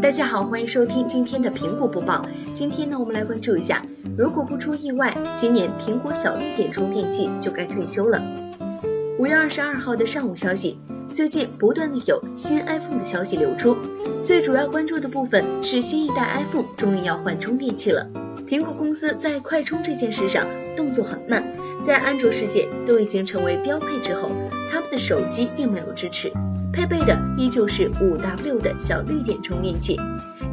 大家好，欢迎收听今天的苹果播报。今天呢，我们来关注一下，如果不出意外，今年苹果小绿点充电器就该退休了。五月二十二号的上午消息，最近不断的有新 iPhone 的消息流出，最主要关注的部分是新一代 iPhone 终于要换充电器了。苹果公司在快充这件事上动作很慢，在安卓世界都已经成为标配之后，他们的手机并没有支持。配备的依旧是五 W 的小绿点充电器，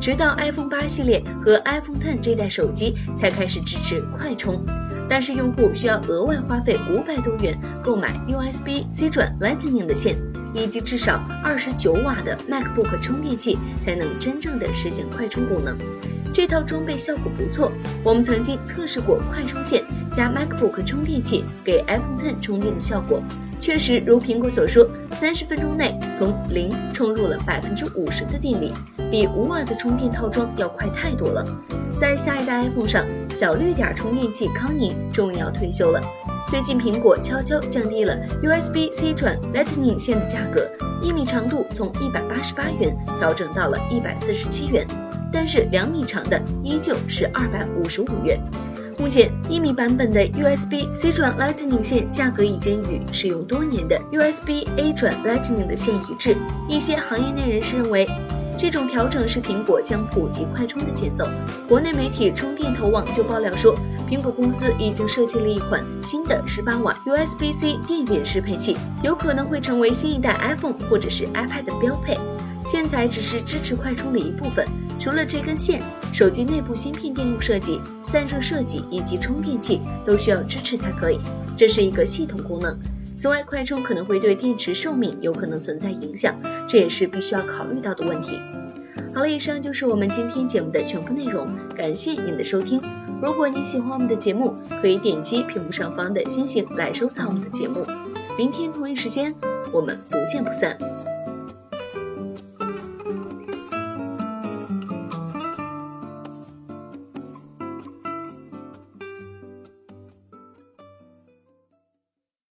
直到 iPhone 八系列和 iPhone Ten 这代手机才开始支持快充，但是用户需要额外花费五百多元购买 USB C 转 Lightning 的线，以及至少二十九瓦的 MacBook 充电器才能真正的实现快充功能。这套装备效果不错，我们曾经测试过快充线加 MacBook 充电器给 iPhone 10充电的效果，确实如苹果所说，三十分钟内从零充入了百分之五十的电力，比五瓦的充电套装要快太多了。在下一代 iPhone 上，小绿点充电器康宁终于要退休了。最近苹果悄悄降低了 USB C 转 Lightning 线的价格，一米长度从一百八十八元调整到了一百四十七元。但是两米长的依旧是二百五十五元。目前一米版本的 USB C 转 Lightning 线价格已经与使用多年的 USB A 转 Lightning 的线一致。一些行业内人士认为，这种调整是苹果将普及快充的节奏。国内媒体充电头网就爆料说，苹果公司已经设计了一款新的十八瓦 USB-C 电源适配器，有可能会成为新一代 iPhone 或者是 iPad 的标配。现在只是支持快充的一部分，除了这根线，手机内部芯片电路设计、散热设计以及充电器都需要支持才可以。这是一个系统功能。此外，快充可能会对电池寿命有可能存在影响，这也是必须要考虑到的问题。好了，以上就是我们今天节目的全部内容，感谢您的收听。如果您喜欢我们的节目，可以点击屏幕上方的星星来收藏我们的节目。明天同一时间，我们不见不散。